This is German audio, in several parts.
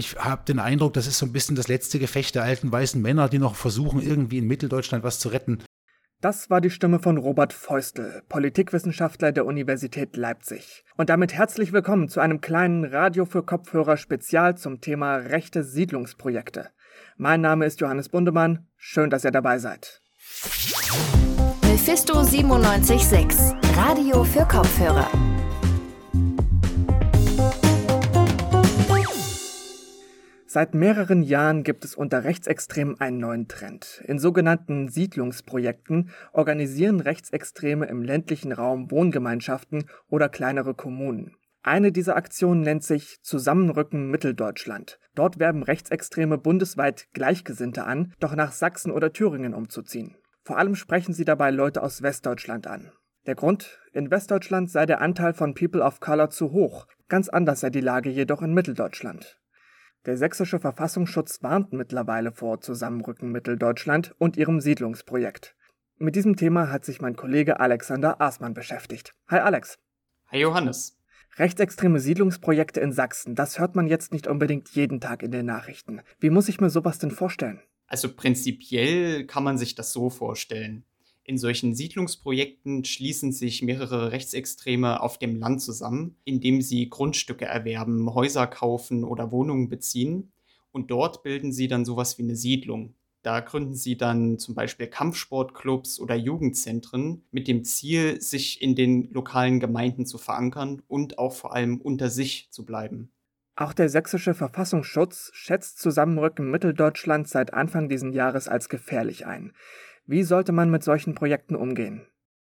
Ich habe den Eindruck, das ist so ein bisschen das letzte Gefecht der alten weißen Männer, die noch versuchen, irgendwie in Mitteldeutschland was zu retten. Das war die Stimme von Robert Feustel, Politikwissenschaftler der Universität Leipzig. Und damit herzlich willkommen zu einem kleinen Radio für Kopfhörer Spezial zum Thema rechte Siedlungsprojekte. Mein Name ist Johannes Bundemann. Schön, dass ihr dabei seid. Mephisto 976, Radio für Kopfhörer. Seit mehreren Jahren gibt es unter Rechtsextremen einen neuen Trend. In sogenannten Siedlungsprojekten organisieren Rechtsextreme im ländlichen Raum Wohngemeinschaften oder kleinere Kommunen. Eine dieser Aktionen nennt sich Zusammenrücken Mitteldeutschland. Dort werben Rechtsextreme bundesweit Gleichgesinnte an, doch nach Sachsen oder Thüringen umzuziehen. Vor allem sprechen sie dabei Leute aus Westdeutschland an. Der Grund? In Westdeutschland sei der Anteil von People of Color zu hoch, ganz anders sei die Lage jedoch in Mitteldeutschland. Der sächsische Verfassungsschutz warnt mittlerweile vor Zusammenrücken Mitteldeutschland und ihrem Siedlungsprojekt. Mit diesem Thema hat sich mein Kollege Alexander Aßmann beschäftigt. Hi Alex. Hi Johannes. Rechtsextreme Siedlungsprojekte in Sachsen, das hört man jetzt nicht unbedingt jeden Tag in den Nachrichten. Wie muss ich mir sowas denn vorstellen? Also prinzipiell kann man sich das so vorstellen. In solchen Siedlungsprojekten schließen sich mehrere Rechtsextreme auf dem Land zusammen, indem sie Grundstücke erwerben, Häuser kaufen oder Wohnungen beziehen. Und dort bilden sie dann sowas wie eine Siedlung. Da gründen sie dann zum Beispiel Kampfsportclubs oder Jugendzentren mit dem Ziel, sich in den lokalen Gemeinden zu verankern und auch vor allem unter sich zu bleiben. Auch der sächsische Verfassungsschutz schätzt Zusammenrücken Mitteldeutschland seit Anfang dieses Jahres als gefährlich ein. Wie sollte man mit solchen Projekten umgehen?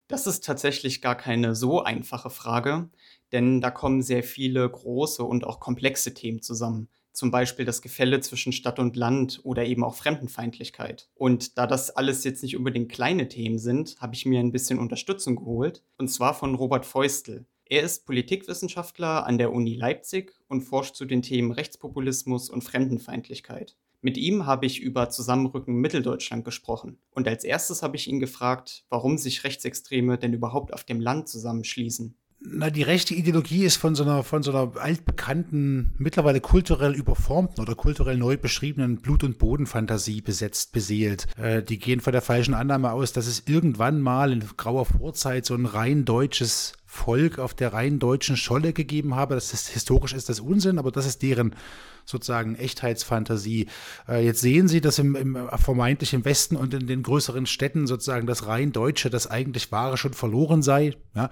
Das ist tatsächlich gar keine so einfache Frage, denn da kommen sehr viele große und auch komplexe Themen zusammen. Zum Beispiel das Gefälle zwischen Stadt und Land oder eben auch Fremdenfeindlichkeit. Und da das alles jetzt nicht unbedingt kleine Themen sind, habe ich mir ein bisschen Unterstützung geholt, und zwar von Robert Feustel. Er ist Politikwissenschaftler an der Uni Leipzig und forscht zu den Themen Rechtspopulismus und Fremdenfeindlichkeit. Mit ihm habe ich über Zusammenrücken Mitteldeutschland gesprochen. Und als erstes habe ich ihn gefragt, warum sich Rechtsextreme denn überhaupt auf dem Land zusammenschließen. Na, die rechte Ideologie ist von so einer, von so einer altbekannten, mittlerweile kulturell überformten oder kulturell neu beschriebenen Blut- und Bodenfantasie besetzt, beseelt. Äh, die gehen von der falschen Annahme aus, dass es irgendwann mal in grauer Vorzeit so ein rein deutsches Volk auf der rein deutschen Scholle gegeben habe. Das ist historisch ist das Unsinn, aber das ist deren sozusagen Echtheitsfantasie. Äh, jetzt sehen Sie, dass im, im vermeintlich im Westen und in den größeren Städten sozusagen das rein Deutsche, das eigentlich Wahre schon verloren sei, ja,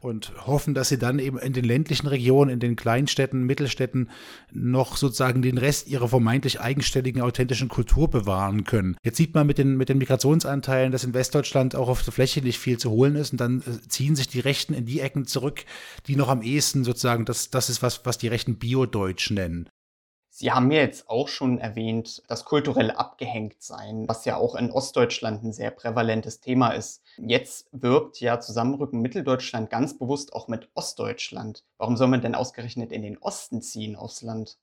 und hoffen, dass sie dann eben in den ländlichen Regionen, in den Kleinstädten, Mittelstädten noch sozusagen den Rest ihrer vermeintlich eigenständigen, authentischen Kultur bewahren können. Jetzt sieht man mit den, mit den Migrationsanteilen, dass in Westdeutschland auch auf der Fläche nicht viel zu holen ist und dann äh, ziehen sich die Rechten in die Ecken zurück, die noch am ehesten sozusagen, das, das ist was, was die Rechten Bio-Deutsch nennen. Sie haben mir jetzt auch schon erwähnt, das kulturelle Abgehängtsein, was ja auch in Ostdeutschland ein sehr prävalentes Thema ist. Jetzt wirbt ja Zusammenrücken Mitteldeutschland ganz bewusst auch mit Ostdeutschland. Warum soll man denn ausgerechnet in den Osten ziehen aufs Land?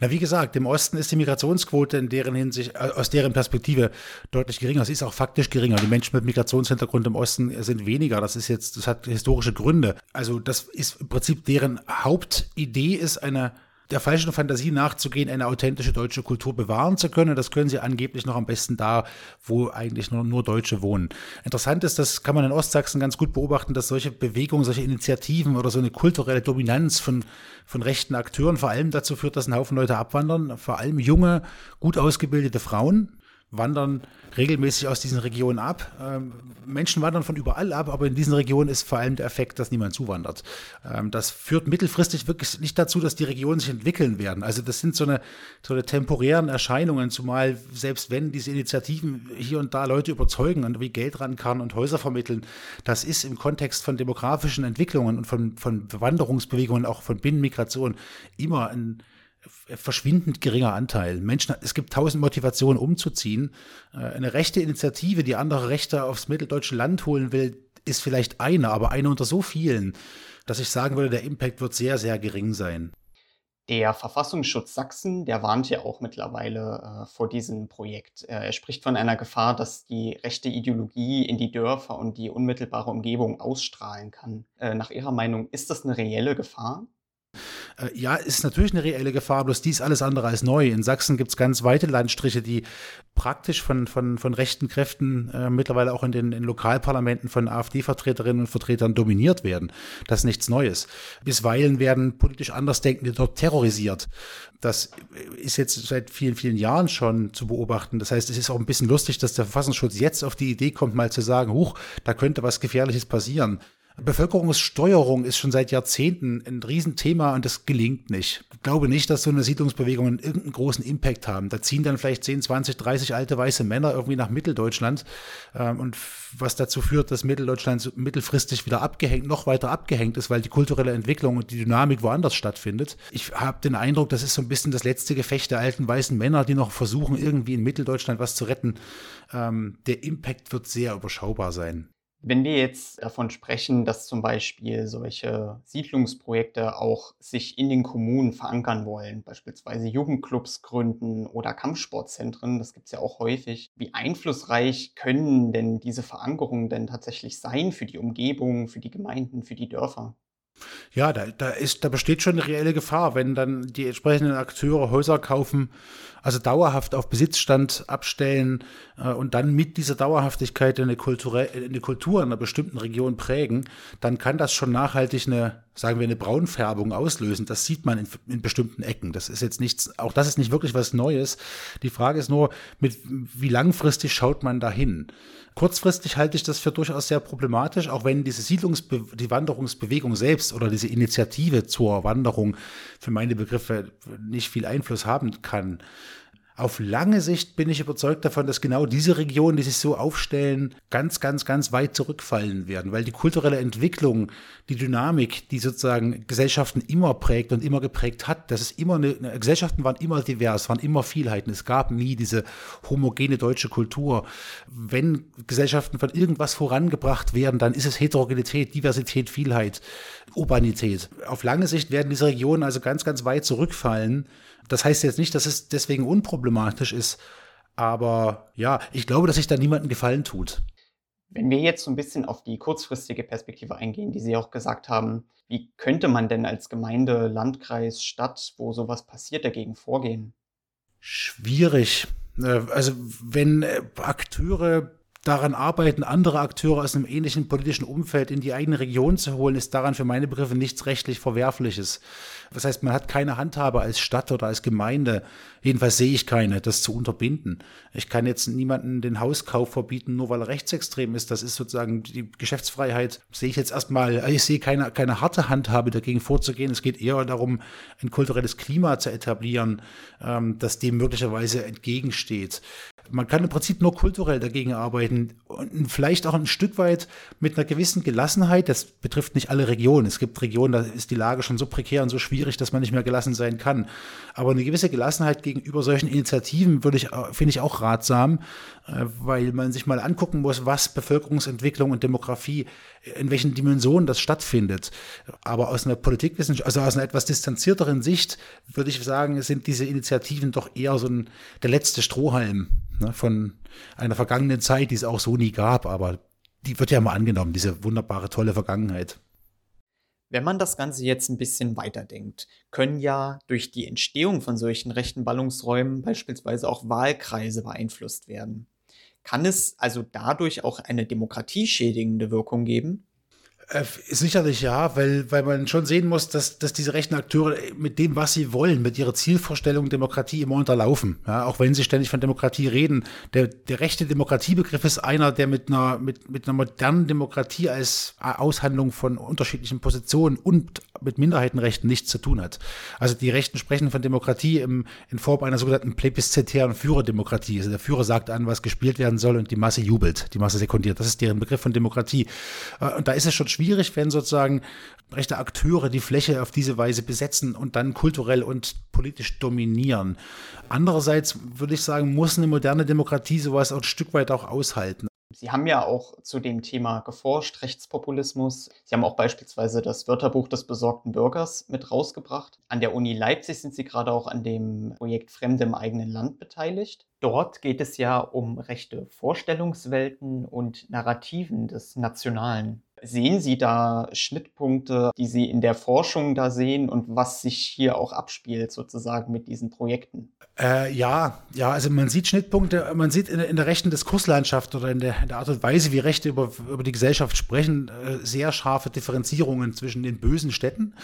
Na, wie gesagt, im Osten ist die Migrationsquote in deren Hinsicht, äh, aus deren Perspektive deutlich geringer. Sie ist auch faktisch geringer. Die Menschen mit Migrationshintergrund im Osten sind weniger. Das ist jetzt, das hat historische Gründe. Also, das ist im Prinzip deren Hauptidee ist eine der falschen Fantasie nachzugehen, eine authentische deutsche Kultur bewahren zu können. Das können sie angeblich noch am besten da, wo eigentlich nur, nur Deutsche wohnen. Interessant ist, das kann man in Ostsachsen ganz gut beobachten, dass solche Bewegungen, solche Initiativen oder so eine kulturelle Dominanz von, von rechten Akteuren vor allem dazu führt, dass ein Haufen Leute abwandern, vor allem junge, gut ausgebildete Frauen wandern regelmäßig aus diesen Regionen ab. Ähm, Menschen wandern von überall ab, aber in diesen Regionen ist vor allem der Effekt, dass niemand zuwandert. Ähm, das führt mittelfristig wirklich nicht dazu, dass die Regionen sich entwickeln werden. Also das sind so eine, so eine temporären Erscheinungen, zumal selbst wenn diese Initiativen hier und da Leute überzeugen und wie Geld ran kann und Häuser vermitteln, das ist im Kontext von demografischen Entwicklungen und von, von Wanderungsbewegungen, auch von Binnenmigration immer ein verschwindend geringer Anteil. Menschen, es gibt tausend Motivationen umzuziehen. Äh, eine rechte Initiative, die andere Rechte aufs mitteldeutsche Land holen will, ist vielleicht eine, aber eine unter so vielen, dass ich sagen würde, der Impact wird sehr, sehr gering sein. Der Verfassungsschutz Sachsen, der warnt ja auch mittlerweile äh, vor diesem Projekt. Äh, er spricht von einer Gefahr, dass die rechte Ideologie in die Dörfer und die unmittelbare Umgebung ausstrahlen kann. Äh, nach Ihrer Meinung, ist das eine reelle Gefahr? Äh, ja, ist natürlich eine reelle Gefahr, bloß die ist alles andere als neu. In Sachsen gibt es ganz weite Landstriche, die praktisch von, von, von rechten Kräften äh, mittlerweile auch in den in Lokalparlamenten von AfD-Vertreterinnen und Vertretern dominiert werden. Das ist nichts Neues. Bisweilen werden politisch Andersdenkende dort terrorisiert. Das ist jetzt seit vielen, vielen Jahren schon zu beobachten. Das heißt, es ist auch ein bisschen lustig, dass der Verfassungsschutz jetzt auf die Idee kommt, mal zu sagen, huch, da könnte was Gefährliches passieren. Bevölkerungssteuerung ist schon seit Jahrzehnten ein Riesenthema und das gelingt nicht. Ich glaube nicht, dass so eine Siedlungsbewegung irgendeinen großen Impact haben. Da ziehen dann vielleicht 10, 20, 30 alte weiße Männer irgendwie nach Mitteldeutschland ähm, und was dazu führt, dass Mitteldeutschland mittelfristig wieder abgehängt, noch weiter abgehängt ist, weil die kulturelle Entwicklung und die Dynamik woanders stattfindet. Ich habe den Eindruck, das ist so ein bisschen das letzte Gefecht der alten weißen Männer, die noch versuchen, irgendwie in Mitteldeutschland was zu retten. Ähm, der Impact wird sehr überschaubar sein. Wenn wir jetzt davon sprechen, dass zum Beispiel solche Siedlungsprojekte auch sich in den Kommunen verankern wollen, beispielsweise Jugendclubs gründen oder Kampfsportzentren, das gibt es ja auch häufig, wie einflussreich können denn diese Verankerungen denn tatsächlich sein für die Umgebung, für die Gemeinden, für die Dörfer? Ja, da, da, ist, da besteht schon eine reelle Gefahr, wenn dann die entsprechenden Akteure Häuser kaufen, also dauerhaft auf Besitzstand abstellen äh, und dann mit dieser Dauerhaftigkeit eine, Kultur, eine Kultur in einer bestimmten Region prägen, dann kann das schon nachhaltig eine, sagen wir, eine Braunfärbung auslösen. Das sieht man in, in bestimmten Ecken. Das ist jetzt nichts, auch das ist nicht wirklich was Neues. Die Frage ist nur, mit wie langfristig schaut man dahin? Kurzfristig halte ich das für durchaus sehr problematisch, auch wenn diese Siedlungsbe die Wanderungsbewegung selbst oder diese Initiative zur Wanderung für meine Begriffe nicht viel Einfluss haben kann. Auf lange Sicht bin ich überzeugt davon, dass genau diese Regionen, die sich so aufstellen, ganz, ganz, ganz weit zurückfallen werden, weil die kulturelle Entwicklung, die Dynamik, die sozusagen Gesellschaften immer prägt und immer geprägt hat, das ist immer eine, Gesellschaften waren immer divers, waren immer Vielheiten. Es gab nie diese homogene deutsche Kultur. Wenn Gesellschaften von irgendwas vorangebracht werden, dann ist es Heterogenität, Diversität, Vielheit, Urbanität. Auf lange Sicht werden diese Regionen also ganz, ganz weit zurückfallen das heißt jetzt nicht, dass es deswegen unproblematisch ist, aber ja, ich glaube, dass sich da niemandem Gefallen tut. Wenn wir jetzt so ein bisschen auf die kurzfristige Perspektive eingehen, die Sie auch gesagt haben, wie könnte man denn als Gemeinde, Landkreis, Stadt, wo sowas passiert, dagegen vorgehen? Schwierig. Äh, also wenn äh, Akteure daran arbeiten, andere Akteure aus einem ähnlichen politischen Umfeld in die eigene Region zu holen, ist daran für meine Begriffe nichts rechtlich Verwerfliches. Das heißt, man hat keine Handhabe als Stadt oder als Gemeinde, jedenfalls sehe ich keine, das zu unterbinden. Ich kann jetzt niemanden den Hauskauf verbieten, nur weil er rechtsextrem ist. Das ist sozusagen die Geschäftsfreiheit, sehe ich jetzt erstmal, ich sehe keine, keine harte Handhabe dagegen vorzugehen. Es geht eher darum, ein kulturelles Klima zu etablieren, ähm, das dem möglicherweise entgegensteht. Man kann im Prinzip nur kulturell dagegen arbeiten und vielleicht auch ein Stück weit mit einer gewissen Gelassenheit. Das betrifft nicht alle Regionen. Es gibt Regionen, da ist die Lage schon so prekär und so schwierig, dass man nicht mehr gelassen sein kann. Aber eine gewisse Gelassenheit gegenüber solchen Initiativen würde ich, finde ich auch ratsam, äh, weil man sich mal angucken muss, was Bevölkerungsentwicklung und Demografie, in welchen Dimensionen das stattfindet. Aber aus einer Politikwissenschaft, also aus einer etwas distanzierteren Sicht, würde ich sagen, sind diese Initiativen doch eher so ein, der letzte Strohhalm ne, von einer vergangenen Zeit, die es auch so nie gab, aber die wird ja mal angenommen, diese wunderbare, tolle Vergangenheit. Wenn man das Ganze jetzt ein bisschen weiterdenkt, können ja durch die Entstehung von solchen rechten Ballungsräumen beispielsweise auch Wahlkreise beeinflusst werden. Kann es also dadurch auch eine demokratieschädigende Wirkung geben? Äh, sicherlich ja, weil, weil man schon sehen muss, dass, dass diese rechten Akteure mit dem, was sie wollen, mit ihrer Zielvorstellung Demokratie immer unterlaufen. Ja, auch wenn sie ständig von Demokratie reden. Der, der rechte Demokratiebegriff ist einer, der mit einer, mit, mit einer modernen Demokratie als Aushandlung von unterschiedlichen Positionen und mit Minderheitenrechten nichts zu tun hat. Also die Rechten sprechen von Demokratie im, in Form einer sogenannten plebiszitären Führerdemokratie. Also der Führer sagt an, was gespielt werden soll und die Masse jubelt, die Masse sekundiert. Das ist deren Begriff von Demokratie. Äh, und da ist es schon schwierig, wenn sozusagen rechte Akteure die Fläche auf diese Weise besetzen und dann kulturell und politisch dominieren. Andererseits würde ich sagen, muss eine moderne Demokratie sowas auch ein Stück weit auch aushalten. Sie haben ja auch zu dem Thema geforscht, Rechtspopulismus. Sie haben auch beispielsweise das Wörterbuch des besorgten Bürgers mit rausgebracht. An der Uni Leipzig sind Sie gerade auch an dem Projekt Fremde im eigenen Land beteiligt. Dort geht es ja um rechte Vorstellungswelten und Narrativen des Nationalen. Sehen Sie da Schnittpunkte, die Sie in der Forschung da sehen und was sich hier auch abspielt sozusagen mit diesen Projekten? Äh, ja, ja, also man sieht Schnittpunkte, man sieht in, in der rechten Diskurslandschaft oder in der, in der, Art und Weise, wie Rechte über, über die Gesellschaft sprechen, äh, sehr scharfe Differenzierungen zwischen den bösen Städten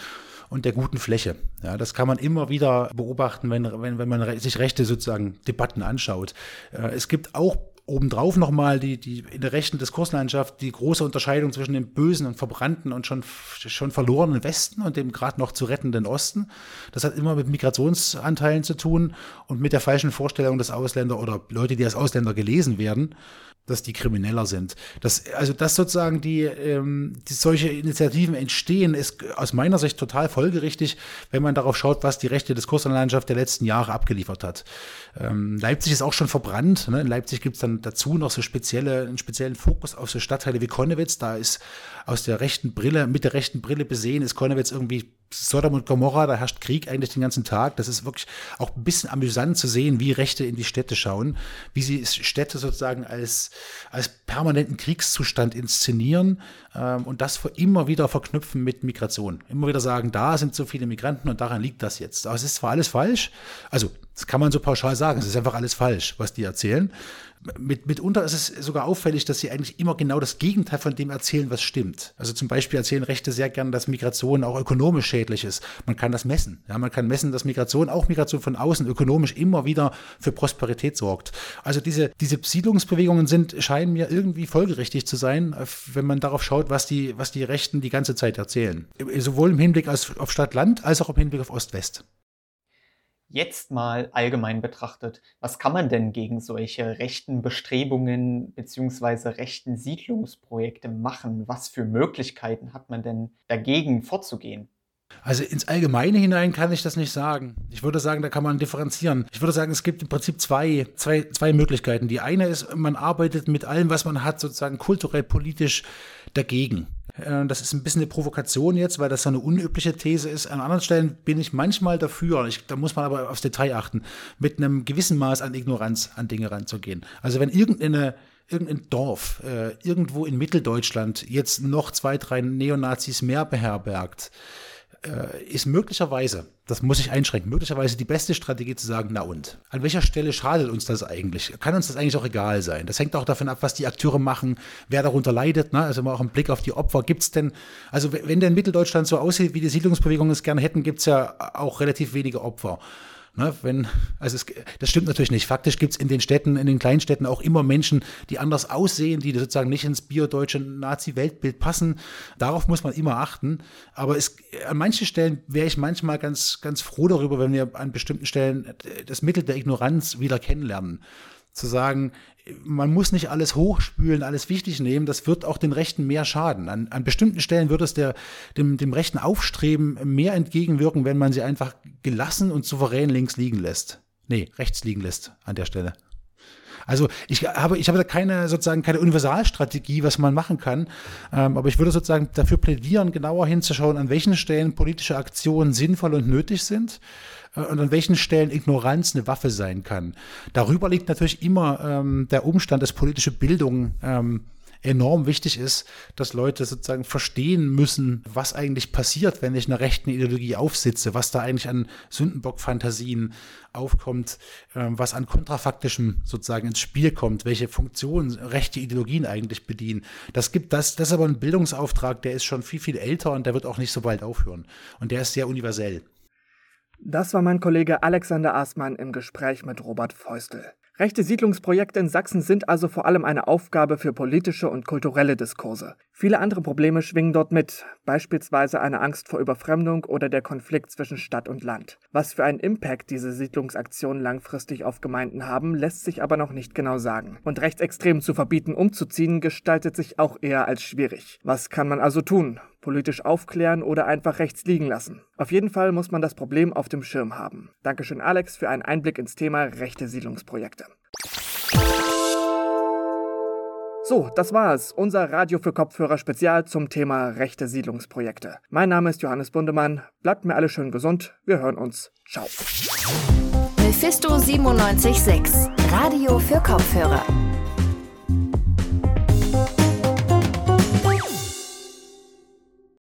und der guten Fläche. Ja, das kann man immer wieder beobachten, wenn, wenn, wenn man sich rechte sozusagen Debatten anschaut. Äh, es gibt auch obendrauf nochmal die, die in der rechten Diskurslandschaft die große Unterscheidung zwischen dem bösen und verbrannten und schon, schon verlorenen Westen und dem gerade noch zu rettenden Osten. Das hat immer mit Migrationsanteilen zu tun und mit der falschen Vorstellung, dass Ausländer oder Leute, die als Ausländer gelesen werden, dass die Krimineller sind. Das, also, dass sozusagen die, ähm, die solche Initiativen entstehen, ist aus meiner Sicht total folgerichtig, wenn man darauf schaut, was die rechte Diskurslandschaft der letzten Jahre abgeliefert hat. Ähm, Leipzig ist auch schon verbrannt. Ne? In Leipzig gibt es dann dazu noch so spezielle, einen speziellen Fokus auf so Stadtteile wie Konnewitz. Da ist aus der rechten Brille, mit der rechten Brille besehen, ist Konnewitz irgendwie Sodom und Gomorra, da herrscht Krieg eigentlich den ganzen Tag. Das ist wirklich auch ein bisschen amüsant zu sehen, wie Rechte in die Städte schauen, wie sie Städte sozusagen als, als permanenten Kriegszustand inszenieren ähm, und das immer wieder verknüpfen mit Migration. Immer wieder sagen, da sind so viele Migranten und daran liegt das jetzt. Aber es ist zwar alles falsch, also das kann man so pauschal sagen, es ist einfach alles falsch, was die erzählen mit, mitunter ist es sogar auffällig, dass sie eigentlich immer genau das Gegenteil von dem erzählen, was stimmt. Also zum Beispiel erzählen Rechte sehr gern, dass Migration auch ökonomisch schädlich ist. Man kann das messen. Ja, man kann messen, dass Migration, auch Migration von außen, ökonomisch immer wieder für Prosperität sorgt. Also diese, diese Siedlungsbewegungen sind, scheinen mir irgendwie folgerichtig zu sein, wenn man darauf schaut, was die, was die Rechten die ganze Zeit erzählen. Sowohl im Hinblick auf Stadt-Land als auch im Hinblick auf Ost-West. Jetzt mal allgemein betrachtet, was kann man denn gegen solche rechten Bestrebungen bzw. rechten Siedlungsprojekte machen? Was für Möglichkeiten hat man denn dagegen vorzugehen? Also ins Allgemeine hinein kann ich das nicht sagen. Ich würde sagen, da kann man differenzieren. Ich würde sagen, es gibt im Prinzip zwei, zwei, zwei Möglichkeiten. Die eine ist, man arbeitet mit allem, was man hat, sozusagen kulturell, politisch dagegen. Äh, das ist ein bisschen eine Provokation jetzt, weil das so eine unübliche These ist. An anderen Stellen bin ich manchmal dafür, ich, da muss man aber aufs Detail achten, mit einem gewissen Maß an Ignoranz an Dinge ranzugehen. Also wenn irgendeine irgendein Dorf äh, irgendwo in Mitteldeutschland jetzt noch zwei, drei Neonazis mehr beherbergt, äh, ist möglicherweise, das muss ich einschränken, möglicherweise die beste Strategie zu sagen, na und? An welcher Stelle schadet uns das eigentlich? Kann uns das eigentlich auch egal sein? Das hängt auch davon ab, was die Akteure machen, wer darunter leidet. Ne? Also mal auch einen Blick auf die Opfer. Gibt es denn, also wenn denn Mitteldeutschland so aussieht, wie die Siedlungsbewegungen es gerne hätten, gibt es ja auch relativ wenige Opfer. Ne, wenn, also es, das stimmt natürlich nicht. Faktisch gibt es in den Städten, in den Kleinstädten auch immer Menschen, die anders aussehen, die sozusagen nicht ins biodeutsche Nazi-Weltbild passen. Darauf muss man immer achten. Aber es, an manchen Stellen wäre ich manchmal ganz, ganz froh darüber, wenn wir an bestimmten Stellen das Mittel der Ignoranz wieder kennenlernen zu sagen, man muss nicht alles hochspülen, alles wichtig nehmen, das wird auch den Rechten mehr schaden. An, an bestimmten Stellen wird es der, dem, dem rechten Aufstreben mehr entgegenwirken, wenn man sie einfach gelassen und souverän links liegen lässt. Nee, rechts liegen lässt an der Stelle. Also ich habe, ich habe da keine sozusagen keine Universalstrategie, was man machen kann. Ähm, aber ich würde sozusagen dafür plädieren, genauer hinzuschauen, an welchen Stellen politische Aktionen sinnvoll und nötig sind und an welchen Stellen Ignoranz eine Waffe sein kann. Darüber liegt natürlich immer ähm, der Umstand, dass politische Bildung ähm, enorm wichtig ist, dass Leute sozusagen verstehen müssen, was eigentlich passiert, wenn ich einer rechten Ideologie aufsitze, was da eigentlich an Sündenbock-Fantasien aufkommt, äh, was an kontrafaktischem sozusagen ins Spiel kommt, welche Funktionen rechte Ideologien eigentlich bedienen. Das gibt das, das ist aber ein Bildungsauftrag, der ist schon viel, viel älter und der wird auch nicht so bald aufhören. Und der ist sehr universell. Das war mein Kollege Alexander Aßmann im Gespräch mit Robert Feustel. Rechte Siedlungsprojekte in Sachsen sind also vor allem eine Aufgabe für politische und kulturelle Diskurse. Viele andere Probleme schwingen dort mit, beispielsweise eine Angst vor Überfremdung oder der Konflikt zwischen Stadt und Land. Was für einen Impact diese Siedlungsaktionen langfristig auf Gemeinden haben, lässt sich aber noch nicht genau sagen. Und Rechtsextremen zu verbieten, umzuziehen, gestaltet sich auch eher als schwierig. Was kann man also tun? Politisch aufklären oder einfach rechts liegen lassen? Auf jeden Fall muss man das Problem auf dem Schirm haben. Dankeschön Alex für einen Einblick ins Thema rechte Siedlungsprojekte. So, das war es. Unser Radio für Kopfhörer Spezial zum Thema rechte Siedlungsprojekte. Mein Name ist Johannes Bundemann. Bleibt mir alle schön gesund. Wir hören uns. Ciao. Mephisto 976, Radio für Kopfhörer.